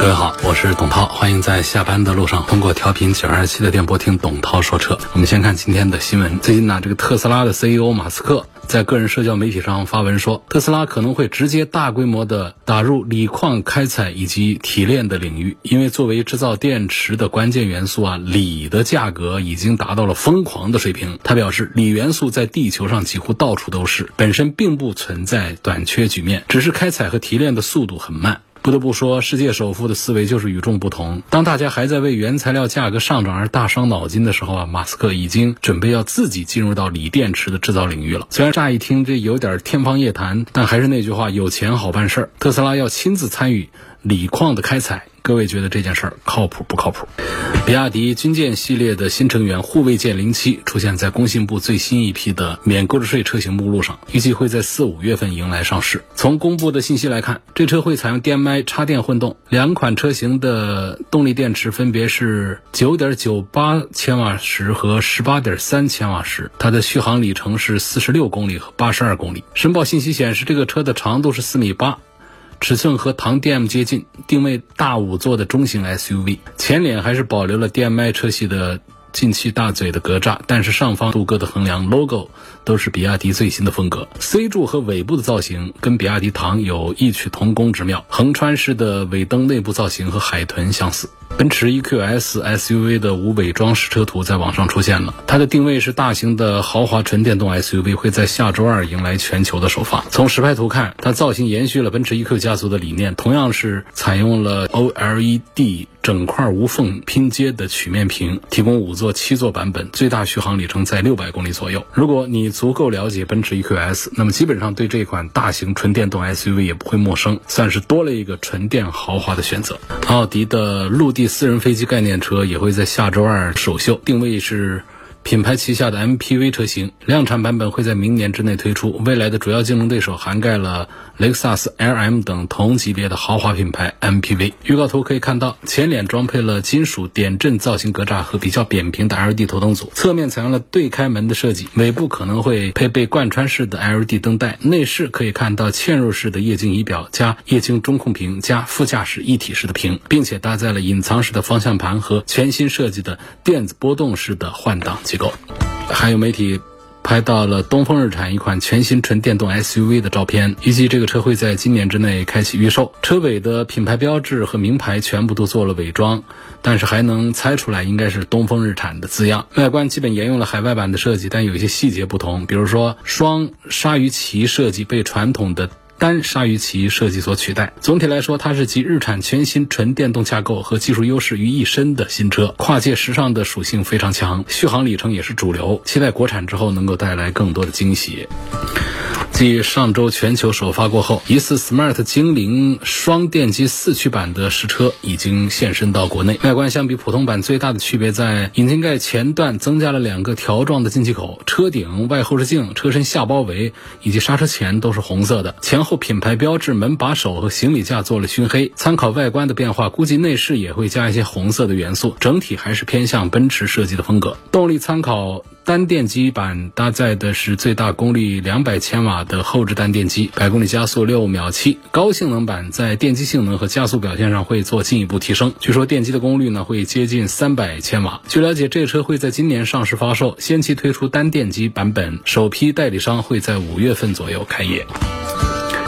各位好，我是董涛，欢迎在下班的路上通过调频九二七的电波听董涛说车。我们先看今天的新闻。最近呢，这个特斯拉的 CEO 马斯克在个人社交媒体上发文说，特斯拉可能会直接大规模的打入锂矿开采以及提炼的领域，因为作为制造电池的关键元素啊，锂的价格已经达到了疯狂的水平。他表示，锂元素在地球上几乎到处都是，本身并不存在短缺局面，只是开采和提炼的速度很慢。不得不说，世界首富的思维就是与众不同。当大家还在为原材料价格上涨而大伤脑筋的时候啊，马斯克已经准备要自己进入到锂电池的制造领域了。虽然乍一听这有点天方夜谭，但还是那句话，有钱好办事儿。特斯拉要亲自参与锂矿的开采。各位觉得这件事儿靠谱不靠谱？比亚迪军舰系列的新成员护卫舰零七出现在工信部最新一批的免购置税车型目录上，预计会在四五月份迎来上市。从公布的信息来看，这车会采用 DM-i 插电混动，两款车型的动力电池分别是九点九八千瓦时和十八点三千瓦时，它的续航里程是四十六公里和八十二公里。申报信息显示，这个车的长度是四米八。尺寸和唐 DM 接近，定位大五座的中型 SUV，前脸还是保留了 DM-i 车系的进气大嘴的格栅，但是上方镀铬的横梁 logo 都是比亚迪最新的风格。C 柱和尾部的造型跟比亚迪唐有异曲同工之妙，横穿式的尾灯内部造型和海豚相似。奔驰 EQS SUV 的无伪装实车图在网上出现了，它的定位是大型的豪华纯电动 SUV，会在下周二迎来全球的首发。从实拍图看，它造型延续了奔驰 EQ 家族的理念，同样是采用了 OLED 整块无缝拼接的曲面屏，提供五座、七座版本，最大续航里程在六百公里左右。如果你足够了解奔驰 EQS，那么基本上对这款大型纯电动 SUV 也不会陌生，算是多了一个纯电豪华的选择。奥迪的陆地私人飞机概念车也会在下周二首秀，定位是品牌旗下的 MPV 车型，量产版本会在明年之内推出。未来的主要竞争对手涵盖了雷克萨斯 LM 等同级别的豪华品牌 MPV。预告图可以看到，前脸装配了金属点阵造型格栅和比较扁平的 LED 头灯组，侧面采用了对开门的设计，尾部可能会配备贯穿式的 LED 灯带。内饰可以看到嵌入式的液晶仪表加液晶中控屏加副驾驶一体式的屏，并且搭载了隐藏式的方向盘和全新设计的电子波动式的换挡机构。还有媒体。拍到了东风日产一款全新纯电动 SUV 的照片，预计这个车会在今年之内开启预售。车尾的品牌标志和名牌全部都做了伪装，但是还能猜出来应该是东风日产的字样。外观基本沿用了海外版的设计，但有一些细节不同，比如说双鲨鱼鳍设计被传统的。单鲨鱼鳍设计所取代。总体来说，它是集日产全新纯电动架构和技术优势于一身的新车，跨界时尚的属性非常强，续航里程也是主流。期待国产之后能够带来更多的惊喜。继上周全球首发过后，疑似 Smart 精灵双电机四驱版的实车已经现身到国内。外观相比普通版最大的区别在引擎盖前段增加了两个条状的进气口，车顶、外后视镜、车身下包围以及刹车钳都是红色的，前后品牌标志、门把手和行李架做了熏黑。参考外观的变化，估计内饰也会加一些红色的元素，整体还是偏向奔驰设计的风格。动力参考。单电机版搭载的是最大功率两百千瓦的后置单电机，百公里加速六秒七。高性能版在电机性能和加速表现上会做进一步提升，据说电机的功率呢会接近三百千瓦。据了解，这车会在今年上市发售，先期推出单电机版本，首批代理商会在五月份左右开业。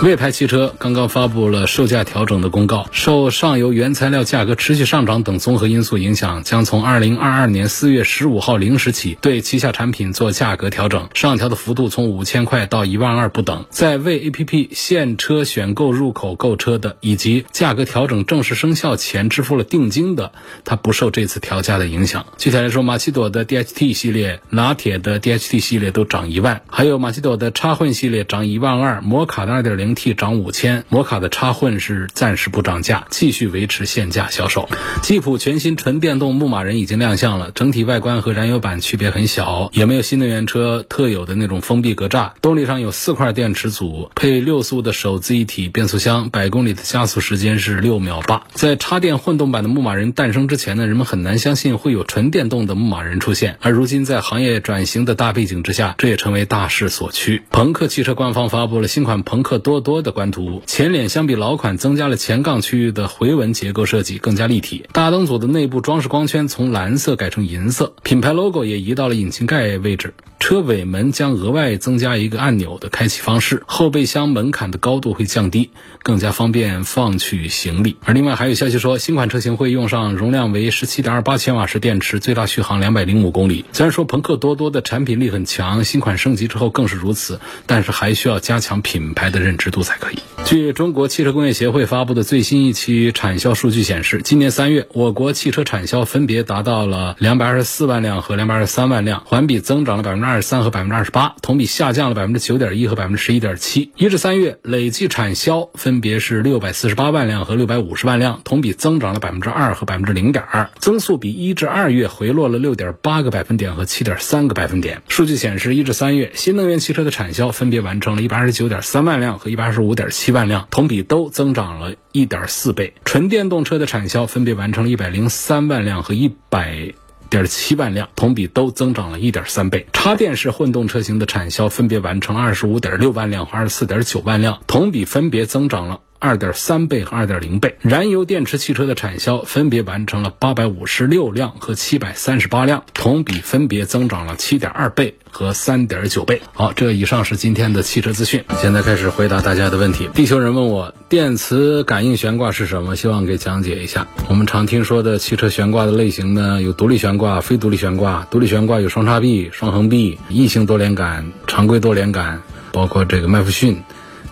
魏牌汽车刚刚发布了售价调整的公告，受上游原材料价格持续上涨等综合因素影响，将从二零二二年四月十五号零时起对旗下产品做价格调整，上调的幅度从五千块到一万二不等。在为 APP 现车选购入口购车的，以及价格调整正式生效前支付了定金的，它不受这次调价的影响。具体来说，马奇朵的 DHT 系列、拿铁的 DHT 系列都涨一万，还有马奇朵的插混系列涨一万二，摩卡的二点零。T 涨五千，摩卡的插混是暂时不涨价，继续维持现价销售。吉普全新纯电动牧马人已经亮相了，整体外观和燃油版区别很小，也没有新能源车特有的那种封闭格栅。动力上有四块电池组，配六速的手自一体变速箱，百公里的加速时间是六秒八。在插电混动版的牧马人诞生之前呢，人们很难相信会有纯电动的牧马人出现，而如今在行业转型的大背景之下，这也成为大势所趋。朋克汽车官方发布了新款朋克多多多的官图，前脸相比老款增加了前杠区域的回纹结构设计，更加立体。大灯组的内部装饰光圈从蓝色改成银色，品牌 logo 也移到了引擎盖位置。车尾门将额外增加一个按钮的开启方式，后备箱门槛的高度会降低，更加方便放取行李。而另外还有消息说，新款车型会用上容量为十七点二八千瓦时电池，最大续航两百零五公里。虽然说朋克多多的产品力很强，新款升级之后更是如此，但是还需要加强品牌的认知度才可以。据中国汽车工业协会发布的最新一期产销数据显示，今年三月我国汽车产销分别达到了两百二十四万辆和两百二十三万辆，环比增长了百分之二十三和百分之二十八，同比下降了百分之九点一和百分之十一点七。一至三月累计产销分别是六百四十八万辆和六百五十万辆，同比增长了百分之二和百分之零点二，增速比一至二月回落了六点八个百分点和七点三个百分点。数据显示，一至三月新能源汽车的产销分别完成了一百二十九点三万辆和一百二十五点七万辆，同比都增长了一点四倍。纯电动车的产销分别完成了一百零三万辆和一百。点七万辆，同比都增长了一点三倍。插电式混动车型的产销分别完成二十五点六万辆和二十四点九万辆，同比分别增长了二点三倍和二点零倍。燃油电池汽车的产销分别完成了八百五十六辆和七百三十八辆，同比分别增长了七点二倍和三点九倍。好，这以上是今天的汽车资讯。现在开始回答大家的问题。地球人问我电磁感应悬挂是什么，希望给讲解一下。我们常听说的汽车悬挂的类型呢，有独立悬挂、非独立悬挂。独立悬挂有双叉臂、双横臂、异性多连杆、常规多连杆，包括这个麦弗逊。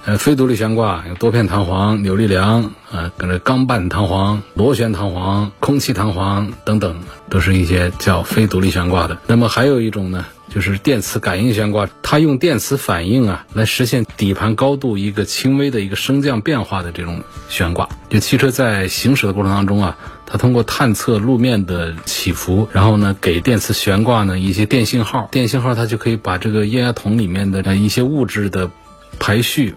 呃，非独立悬挂有多片弹簧、扭力梁，呃，跟着钢板弹簧、螺旋弹簧、空气弹簧等等，都是一些叫非独立悬挂的。那么还有一种呢，就是电磁感应悬挂，它用电磁反应啊来实现底盘高度一个轻微的一个升降变化的这种悬挂。就汽车在行驶的过程当中啊，它通过探测路面的起伏，然后呢给电磁悬挂呢一些电信号，电信号它就可以把这个液压筒里面的一些物质的排序。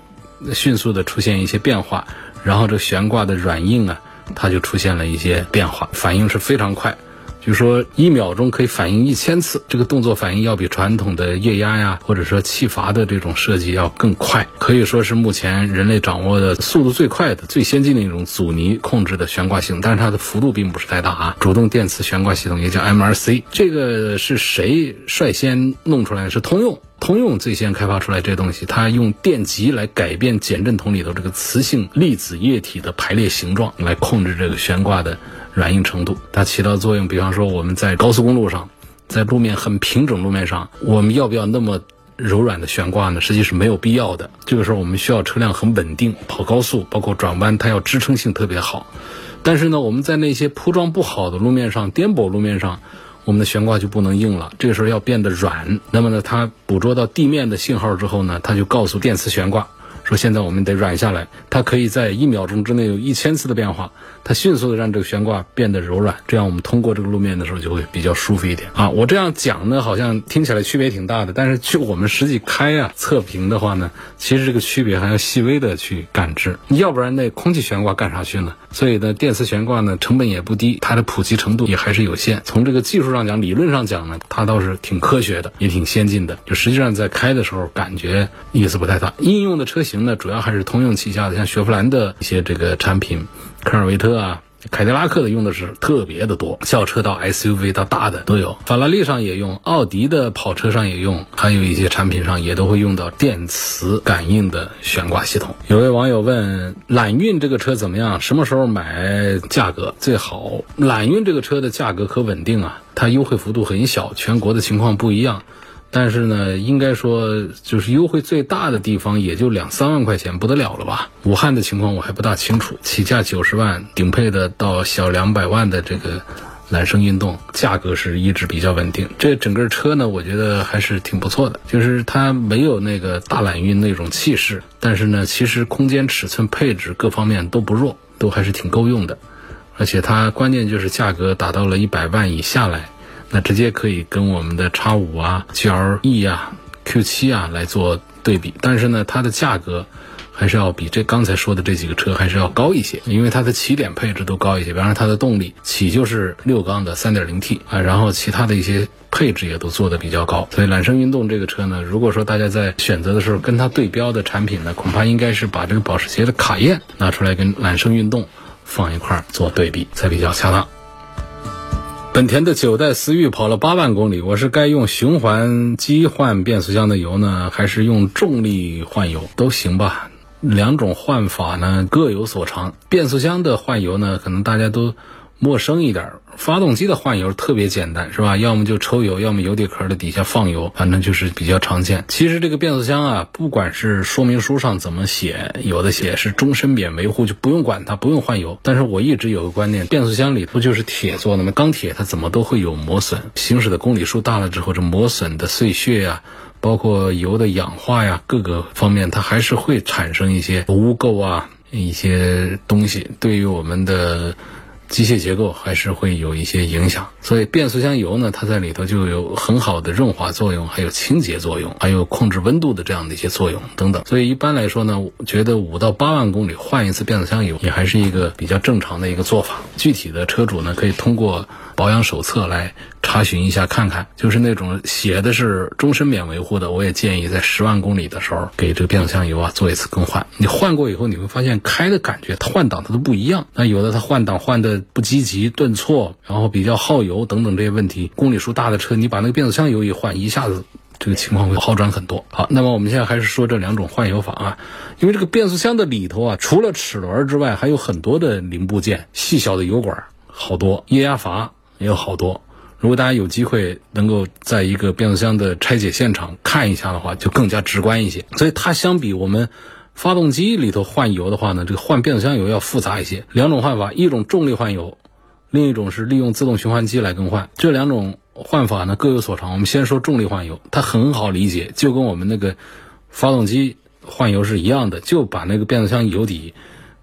迅速的出现一些变化，然后这悬挂的软硬啊，它就出现了一些变化，反应是非常快，就说一秒钟可以反应一千次，这个动作反应要比传统的液压呀，或者说气阀的这种设计要更快，可以说是目前人类掌握的速度最快的、最先进的一种阻尼控制的悬挂系统，但是它的幅度并不是太大啊。主动电磁悬挂系统也叫 MRC，这个是谁率先弄出来？是通用。通用最先开发出来这东西，它用电极来改变减震筒里头这个磁性粒子液体的排列形状，来控制这个悬挂的软硬程度。它起到作用，比方说我们在高速公路上，在路面很平整路面上，我们要不要那么柔软的悬挂呢？实际是没有必要的。这个时候我们需要车辆很稳定，跑高速，包括转弯，它要支撑性特别好。但是呢，我们在那些铺装不好的路面上、颠簸路面上。我们的悬挂就不能硬了，这个时候要变得软。那么呢，它捕捉到地面的信号之后呢，它就告诉电磁悬挂说：“现在我们得软下来。”它可以在一秒钟之内有一千次的变化，它迅速的让这个悬挂变得柔软，这样我们通过这个路面的时候就会比较舒服一点啊。我这样讲呢，好像听起来区别挺大的，但是去我们实际开啊测评的话呢，其实这个区别还要细微的去感知。要不然那空气悬挂干啥去呢？所以呢，电磁悬挂呢成本也不低，它的普及程度也还是有限。从这个技术上讲，理论上讲呢，它倒是挺科学的，也挺先进的。就实际上在开的时候，感觉意思不太大。应用的车型呢，主要还是通用旗下的，像雪佛兰的一些这个产品，科尔维特啊。凯迪拉克的用的是特别的多，轿车到 SUV 到大的都有，法拉利上也用，奥迪的跑车上也用，还有一些产品上也都会用到电磁感应的悬挂系统。有位网友问，揽运这个车怎么样？什么时候买？价格最好？揽运这个车的价格可稳定啊，它优惠幅度很小，全国的情况不一样。但是呢，应该说就是优惠最大的地方也就两三万块钱，不得了了吧？武汉的情况我还不大清楚，起价九十万，顶配的到小两百万的这个揽胜运动，价格是一直比较稳定。这整个车呢，我觉得还是挺不错的，就是它没有那个大揽运那种气势，但是呢，其实空间、尺寸、配置各方面都不弱，都还是挺够用的。而且它关键就是价格达到了一百万以下来，那直接可以跟我们的叉五啊、GLE 啊、Q 七啊来做对比。但是呢，它的价格。还是要比这刚才说的这几个车还是要高一些，因为它的起点配置都高一些。比方说它的动力起就是六缸的三点零 T 啊，然后其他的一些配置也都做的比较高。所以揽胜运动这个车呢，如果说大家在选择的时候跟它对标的产品呢，恐怕应该是把这个保时捷的卡宴拿出来跟揽胜运动放一块做对比才比较恰当。本田的九代思域跑了八万公里，我是该用循环机换变速箱的油呢，还是用重力换油都行吧？两种换法呢各有所长，变速箱的换油呢可能大家都陌生一点，发动机的换油特别简单，是吧？要么就抽油，要么油底壳的底下放油，反正就是比较常见。其实这个变速箱啊，不管是说明书上怎么写，有的写是终身免维护，就不用管它，不用换油。但是我一直有个观念，变速箱里不就是铁做的吗？钢铁它怎么都会有磨损，行驶的公里数大了之后，这磨损的碎屑呀。包括油的氧化呀，各个方面它还是会产生一些污垢啊，一些东西，对于我们的。机械结构还是会有一些影响，所以变速箱油呢，它在里头就有很好的润滑作用，还有清洁作用，还有控制温度的这样的一些作用等等。所以一般来说呢，我觉得五到八万公里换一次变速箱油也还是一个比较正常的一个做法。具体的车主呢，可以通过保养手册来查询一下看看。就是那种写的是终身免维护的，我也建议在十万公里的时候给这个变速箱油啊做一次更换。你换过以后，你会发现开的感觉，它换挡它都不一样。那有的它换挡换的。不积极、顿挫，然后比较耗油等等这些问题，公里数大的车，你把那个变速箱油一换，一下子这个情况会好转很多。好，那么我们现在还是说这两种换油法啊，因为这个变速箱的里头啊，除了齿轮之外，还有很多的零部件，细小的油管好多，液压阀也有好多。如果大家有机会能够在一个变速箱的拆解现场看一下的话，就更加直观一些。所以它相比我们。发动机里头换油的话呢，这个换变速箱油要复杂一些。两种换法，一种重力换油，另一种是利用自动循环机来更换。这两种换法呢各有所长。我们先说重力换油，它很好理解，就跟我们那个发动机换油是一样的，就把那个变速箱油底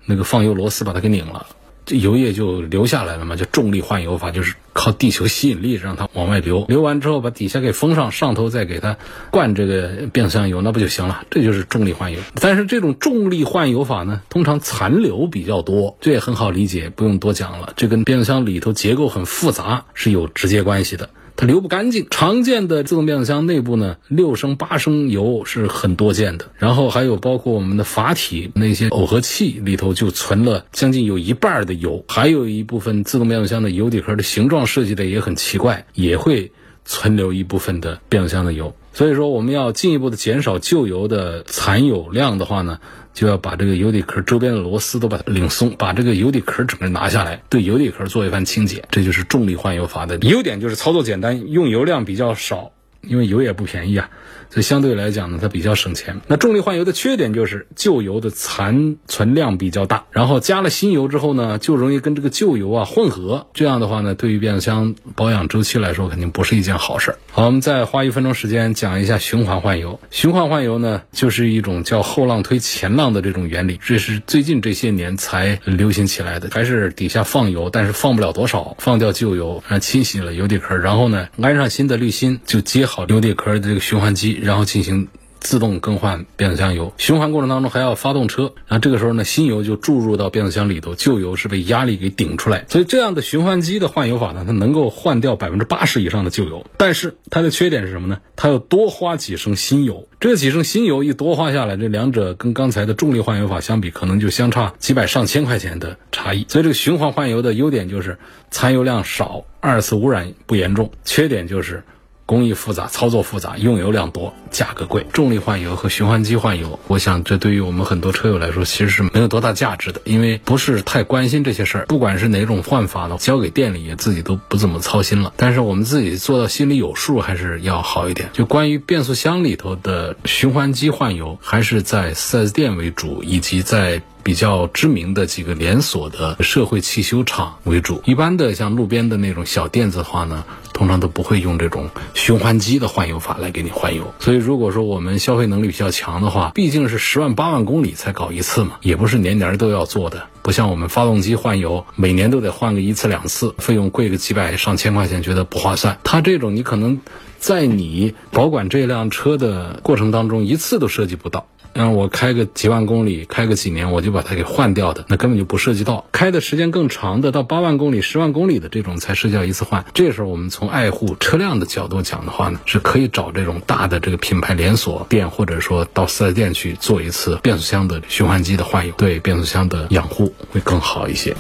那个放油螺丝把它给拧了。油液就流下来了嘛，就重力换油法，就是靠地球吸引力让它往外流。流完之后把底下给封上，上头再给它灌这个变速箱油，那不就行了？这就是重力换油。但是这种重力换油法呢，通常残留比较多，这也很好理解，不用多讲了。这跟变速箱里头结构很复杂是有直接关系的。它流不干净，常见的自动变速箱内部呢，六升八升油是很多见的。然后还有包括我们的阀体那些耦合器里头就存了将近有一半的油，还有一部分自动变速箱的油底壳的形状设计的也很奇怪，也会存留一部分的变速箱的油。所以说，我们要进一步的减少旧油的残油量的话呢。就要把这个油底壳周边的螺丝都把它拧松，把这个油底壳整个拿下来，对油底壳做一番清洁，这就是重力换油阀的优点，就是操作简单，用油量比较少。因为油也不便宜啊，所以相对来讲呢，它比较省钱。那重力换油的缺点就是旧油的残存量比较大，然后加了新油之后呢，就容易跟这个旧油啊混合。这样的话呢，对于变速箱保养周期来说，肯定不是一件好事儿。好，我们再花一分钟时间讲一下循环换油。循环换油呢，就是一种叫后浪推前浪的这种原理，这是最近这些年才流行起来的。还是底下放油，但是放不了多少，放掉旧油，然后清洗了油底壳，然后呢，安上新的滤芯，就接。好油底壳的这个循环机，然后进行自动更换变速箱油。循环过程当中还要发动车，然后这个时候呢，新油就注入到变速箱里头，旧油是被压力给顶出来。所以这样的循环机的换油法呢，它能够换掉百分之八十以上的旧油。但是它的缺点是什么呢？它要多花几升新油。这几升新油一多花下来，这两者跟刚才的重力换油法相比，可能就相差几百上千块钱的差异。所以这个循环换油的优点就是残油量少，二次污染不严重。缺点就是。工艺复杂，操作复杂，用油量多，价格贵。重力换油和循环机换油，我想这对于我们很多车友来说，其实是没有多大价值的，因为不是太关心这些事儿。不管是哪种换法呢，交给店里也自己都不怎么操心了。但是我们自己做到心里有数，还是要好一点。就关于变速箱里头的循环机换油，还是在 4S 店为主，以及在比较知名的几个连锁的社会汽修厂为主。一般的像路边的那种小店子的话呢，通常都不会用这种循环机的换油法来给你换油。所以如果说我们消费能力比较强的话，毕竟是十万八万公里才搞一次嘛，也不是年年都要做的。不像我们发动机换油，每年都得换个一次两次，费用贵个几百上千块钱，觉得不划算。它这种你可能在你保管这辆车的过程当中，一次都涉及不到。让我开个几万公里，开个几年，我就把它给换掉的，那根本就不涉及到。开的时间更长的，到八万公里、十万公里的这种才涉及到一次换。这时候我们从爱护车辆的角度讲的话呢，是可以找这种大的这个品牌连锁店，或者说到四 S 店去做一次变速箱的循环机的换油，对变速箱的养护会更好一些。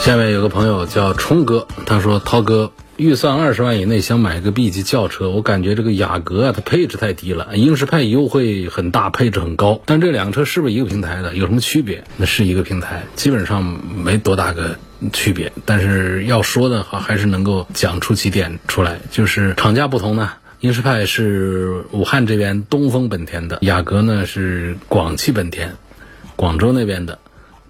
下面有个朋友叫冲哥，他说：“涛哥。”预算二十万以内想买个 B 级轿车，我感觉这个雅阁啊，它配置太低了。英仕派优惠很大，配置很高，但这两个车是不是一个平台的？有什么区别？那是一个平台，基本上没多大个区别。但是要说的话，还是能够讲出几点出来，就是厂家不同呢。英仕派是武汉这边东风本田的，雅阁呢是广汽本田，广州那边的，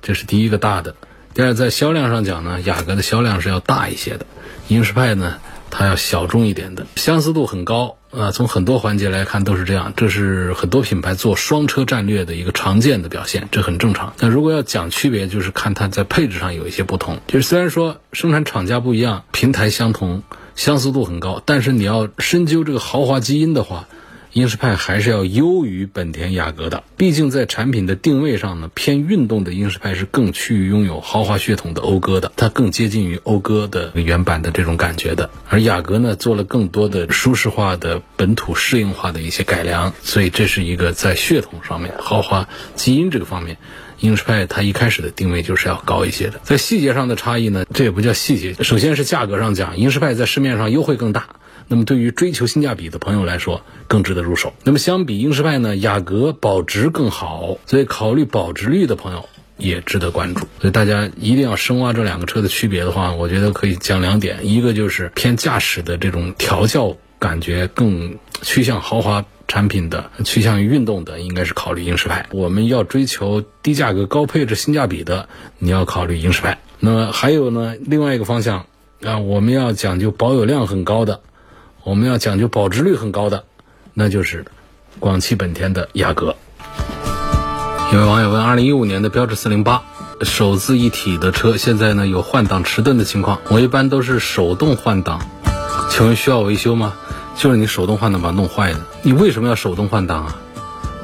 这是第一个大的。第二，在销量上讲呢，雅阁的销量是要大一些的。英仕派呢，它要小众一点的，相似度很高啊。从很多环节来看都是这样，这是很多品牌做双车战略的一个常见的表现，这很正常。那如果要讲区别，就是看它在配置上有一些不同。就是虽然说生产厂家不一样，平台相同，相似度很高，但是你要深究这个豪华基因的话。英仕派还是要优于本田雅阁的，毕竟在产品的定位上呢，偏运动的英仕派是更趋于拥有豪华血统的讴歌的，它更接近于讴歌的原版的这种感觉的。而雅阁呢，做了更多的舒适化的、本土适应化的一些改良，所以这是一个在血统上面、豪华基因这个方面，英仕派它一开始的定位就是要高一些的。在细节上的差异呢，这也不叫细节，首先是价格上讲，英仕派在市面上优惠更大。那么对于追求性价比的朋友来说，更值得入手。那么相比英仕派呢，雅阁保值更好，所以考虑保值率的朋友也值得关注。所以大家一定要深挖这两个车的区别的话，我觉得可以讲两点：一个就是偏驾驶的这种调教感觉更趋向豪华产品的，趋向于运动的，应该是考虑英仕派。我们要追求低价格高配置性价比的，你要考虑英仕派。那么还有呢，另外一个方向啊，我们要讲究保有量很高的。我们要讲究保值率很高的，那就是广汽本田的雅阁。有位网友问：二零一五年的标致四零八手自一体的车，现在呢有换挡迟钝的情况，我一般都是手动换挡，请问需要维修吗？就是你手动换挡把它弄坏的，你为什么要手动换挡啊？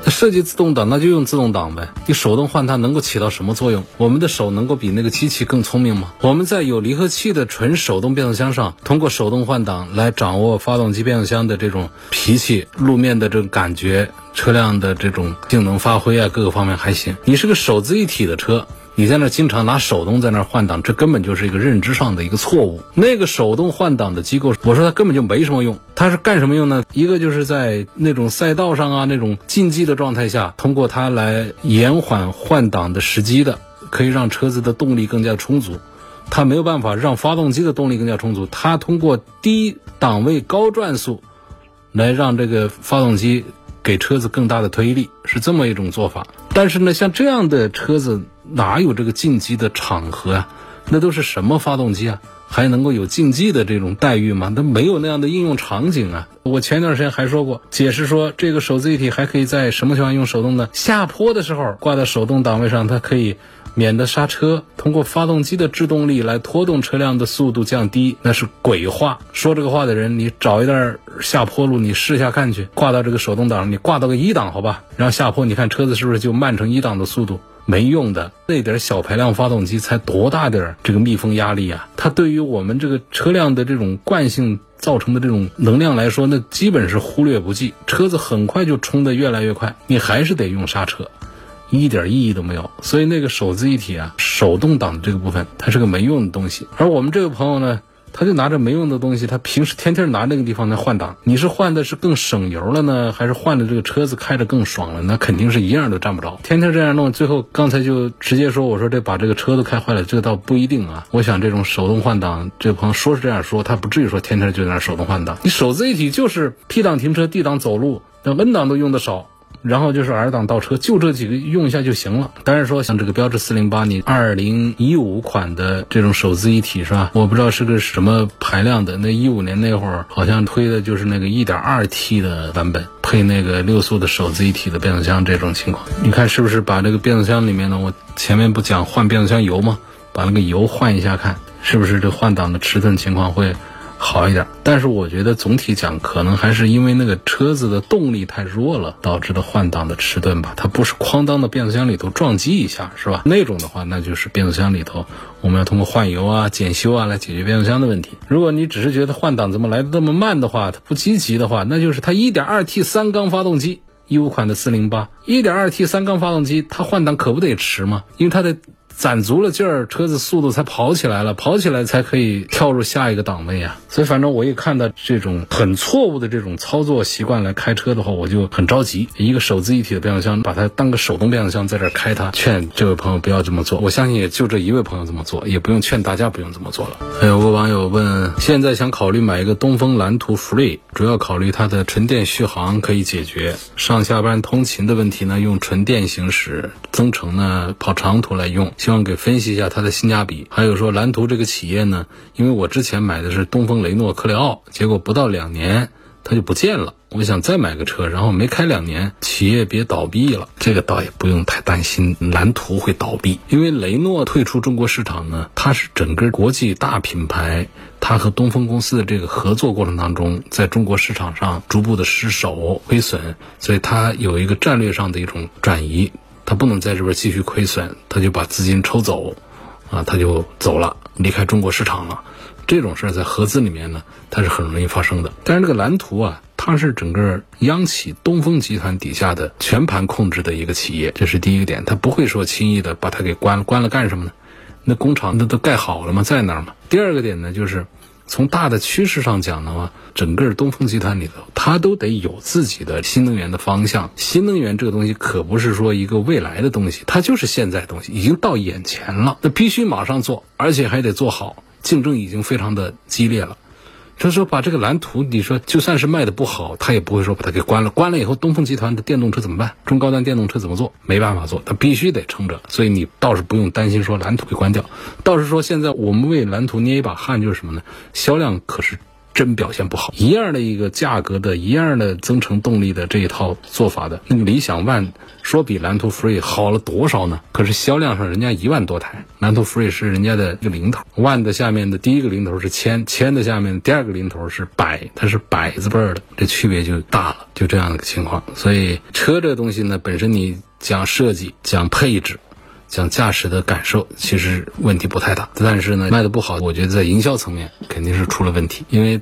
那设计自动挡，那就用自动挡呗。你手动换它能够起到什么作用？我们的手能够比那个机器更聪明吗？我们在有离合器的纯手动变速箱上，通过手动换挡来掌握发动机变速箱的这种脾气、路面的这种感觉、车辆的这种性能发挥啊，各个方面还行。你是个手自一体的车。你在那经常拿手动在那换挡，这根本就是一个认知上的一个错误。那个手动换挡的机构，我说它根本就没什么用。它是干什么用呢？一个就是在那种赛道上啊，那种竞技的状态下，通过它来延缓换挡的时机的，可以让车子的动力更加充足。它没有办法让发动机的动力更加充足。它通过低档位高转速，来让这个发动机给车子更大的推力，是这么一种做法。但是呢，像这样的车子。哪有这个进击的场合啊？那都是什么发动机啊？还能够有竞技的这种待遇吗？它没有那样的应用场景啊！我前一段时间还说过，解释说这个手自一体还可以在什么情况用手动呢？下坡的时候挂在手动档位上，它可以免得刹车，通过发动机的制动力来拖动车辆的速度降低，那是鬼话。说这个话的人，你找一段下坡路，你试下看去，挂到这个手动挡，你挂到个一档好吧？然后下坡，你看车子是不是就慢成一档的速度？没用的那点小排量发动机才多大点儿这个密封压力啊！它对于我们这个车辆的这种惯性造成的这种能量来说，那基本是忽略不计。车子很快就冲得越来越快，你还是得用刹车，一点意义都没有。所以那个手自一体啊，手动挡的这个部分，它是个没用的东西。而我们这位朋友呢？他就拿着没用的东西，他平时天天拿那个地方来换挡。你是换的是更省油了呢，还是换的这个车子开着更爽了？那肯定是一样都占不着。天天这样弄，最后刚才就直接说，我说这把这个车都开坏了，这个倒不一定啊。我想这种手动换挡，这朋友说是这样说，他不至于说天天就在那手动换挡。你手自一体就是 P 档停车，D 档走路，那 N 档都用的少，然后就是 R 档倒车，就这几个用一下就行了。但是说像这个标致四零八，你二零一五款的这种手自一体是吧？我不知道是个什么排量的。那一五年那会儿好像推的就是那个一点二 T 的版本，配那个六速的手自一体的变速箱这种情况，你看是不是把这个变速箱里面呢？我前面不讲换变速箱油吗？把那个油换一下看，是不是这换挡的迟钝情况会？好一点，但是我觉得总体讲，可能还是因为那个车子的动力太弱了，导致的换挡的迟钝吧。它不是哐当的变速箱里头撞击一下，是吧？那种的话，那就是变速箱里头我们要通过换油啊、检修啊来解决变速箱的问题。如果你只是觉得换挡怎么来的那么慢的话，它不积极的话，那就是它 1.2T 三缸发动机，一五款的 408，1.2T 三缸发动机，它换挡可不得迟吗？因为它的。攒足了劲儿，车子速度才跑起来了，跑起来才可以跳入下一个档位啊。所以反正我一看到这种很错误的这种操作习惯来开车的话，我就很着急。一个手自一体的变速箱，把它当个手动变速箱在这开，它劝这位朋友不要这么做。我相信也就这一位朋友这么做，也不用劝大家不用这么做了。还有个网友问，现在想考虑买一个东风蓝图 Free，主要考虑它的纯电续航可以解决上下班通勤的问题呢，用纯电行驶，增程呢跑长途来用。望给分析一下它的性价比，还有说蓝图这个企业呢，因为我之前买的是东风雷诺科雷傲，结果不到两年它就不见了。我想再买个车，然后没开两年，企业别倒闭了，这个倒也不用太担心蓝图会倒闭，因为雷诺退出中国市场呢，它是整个国际大品牌，它和东风公司的这个合作过程当中，在中国市场上逐步的失手亏损，所以它有一个战略上的一种转移。他不能在这边继续亏损，他就把资金抽走，啊，他就走了，离开中国市场了。这种事儿在合资里面呢，它是很容易发生的。但是这个蓝图啊，它是整个央企东风集团底下的全盘控制的一个企业，这是第一个点，他不会说轻易的把它给关了，关了干什么呢？那工厂那都盖好了吗？在那儿吗？第二个点呢，就是。从大的趋势上讲的话，整个东风集团里头，它都得有自己的新能源的方向。新能源这个东西可不是说一个未来的东西，它就是现在东西，已经到眼前了，那必须马上做，而且还得做好，竞争已经非常的激烈了。就是说：“把这个蓝图，你说就算是卖的不好，他也不会说把它给关了。关了以后，东风集团的电动车怎么办？中高端电动车怎么做？没办法做，他必须得撑着。所以你倒是不用担心说蓝图给关掉，倒是说现在我们为蓝图捏一把汗，就是什么呢？销量可是。”真表现不好，一样的一个价格的，一样的增程动力的这一套做法的那个理想 ONE 说比蓝图 Free 好了多少呢？可是销量上人家一万多台，蓝图 Free 是人家的一个零头，ONE 的下面的第一个零头是千，千的下面第二个零头是百，它是百字辈的，这区别就大了，就这样的情况。所以车这个东西呢，本身你讲设计、讲配置。讲驾驶的感受，其实问题不太大，但是呢，卖的不好，我觉得在营销层面肯定是出了问题，因为。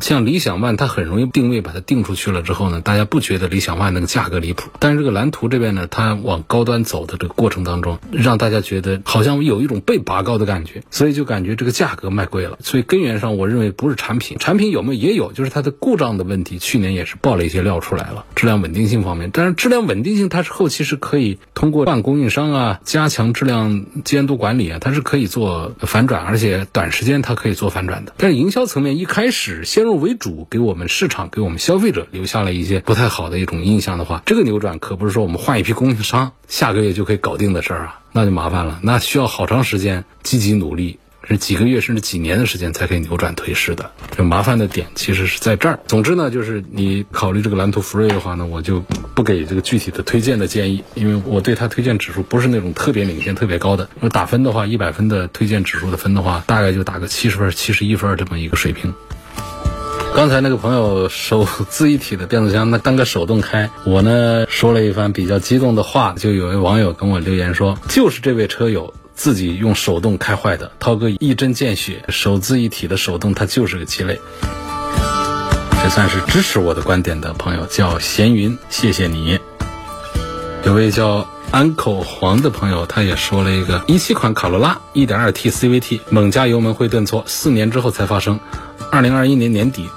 像理想 ONE，它很容易定位，把它定出去了之后呢，大家不觉得理想 ONE 那个价格离谱。但是这个蓝图这边呢，它往高端走的这个过程当中，让大家觉得好像有一种被拔高的感觉，所以就感觉这个价格卖贵了。所以根源上，我认为不是产品，产品有没有也有，就是它的故障的问题。去年也是爆了一些料出来了，质量稳定性方面。但是质量稳定性它是后期是可以通过换供应商啊，加强质量监督管理啊，它是可以做反转，而且短时间它可以做反转的。但是营销层面一开始先。入为主，给我们市场、给我们消费者留下了一些不太好的一种印象的话，这个扭转可不是说我们换一批供应商，下个月就可以搞定的事儿啊，那就麻烦了，那需要好长时间积极努力。是几个月甚至几年的时间才可以扭转颓势的，这麻烦的点其实是在这儿。总之呢，就是你考虑这个蓝图福瑞的话呢，我就不给这个具体的推荐的建议，因为我对它推荐指数不是那种特别领先、特别高的。那打分的话，一百分的推荐指数的分的话，大概就打个七十分、七十一分这么一个水平。刚才那个朋友手自一体的变速箱，那当个手动开，我呢说了一番比较激动的话，就有位网友跟我留言说，就是这位车友。自己用手动开坏的，涛哥一针见血，手自一体的手动它就是个鸡肋。这算是支持我的观点的朋友叫闲云，谢谢你。有位叫安口黄的朋友，他也说了一个一七款卡罗拉一点二 T CVT，猛加油门会顿挫，四年之后才发生，二零二一年年底。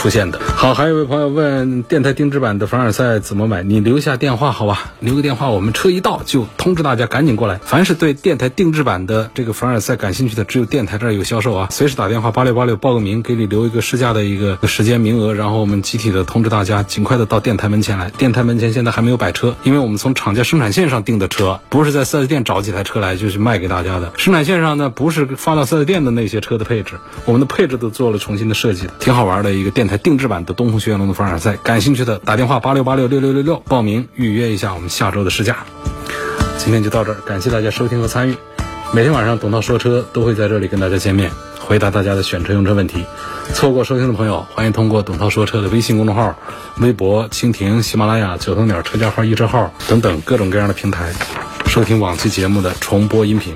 出现的。好，还有一位朋友问电台定制版的凡尔赛怎么买？你留下电话好吧，留个电话，我们车一到就通知大家赶紧过来。凡是对电台定制版的这个凡尔赛感兴趣的，只有电台这儿有销售啊，随时打电话八六八六报个名，给你留一个试驾的一个时间名额，然后我们集体的通知大家，尽快的到电台门前来。电台门前现在还没有摆车，因为我们从厂家生产线上订的车，不是在四 S 店找几台车来就是卖给大家的。生产线上呢，不是发到四 S 店的那些车的配置，我们的配置都做了重新的设计，挺好玩的一个电定制版的东风雪铁龙的凡尔赛。感兴趣的打电话八六八六六六六六报名预约一下我们下周的试驾。今天就到这儿，感谢大家收听和参与。每天晚上董涛说车都会在这里跟大家见面，回答大家的选车用车问题。错过收听的朋友，欢迎通过董涛说车的微信公众号、微博、蜻蜓、喜马拉雅、九头鸟车架号、易车号等等各种各样的平台，收听往期节目的重播音频。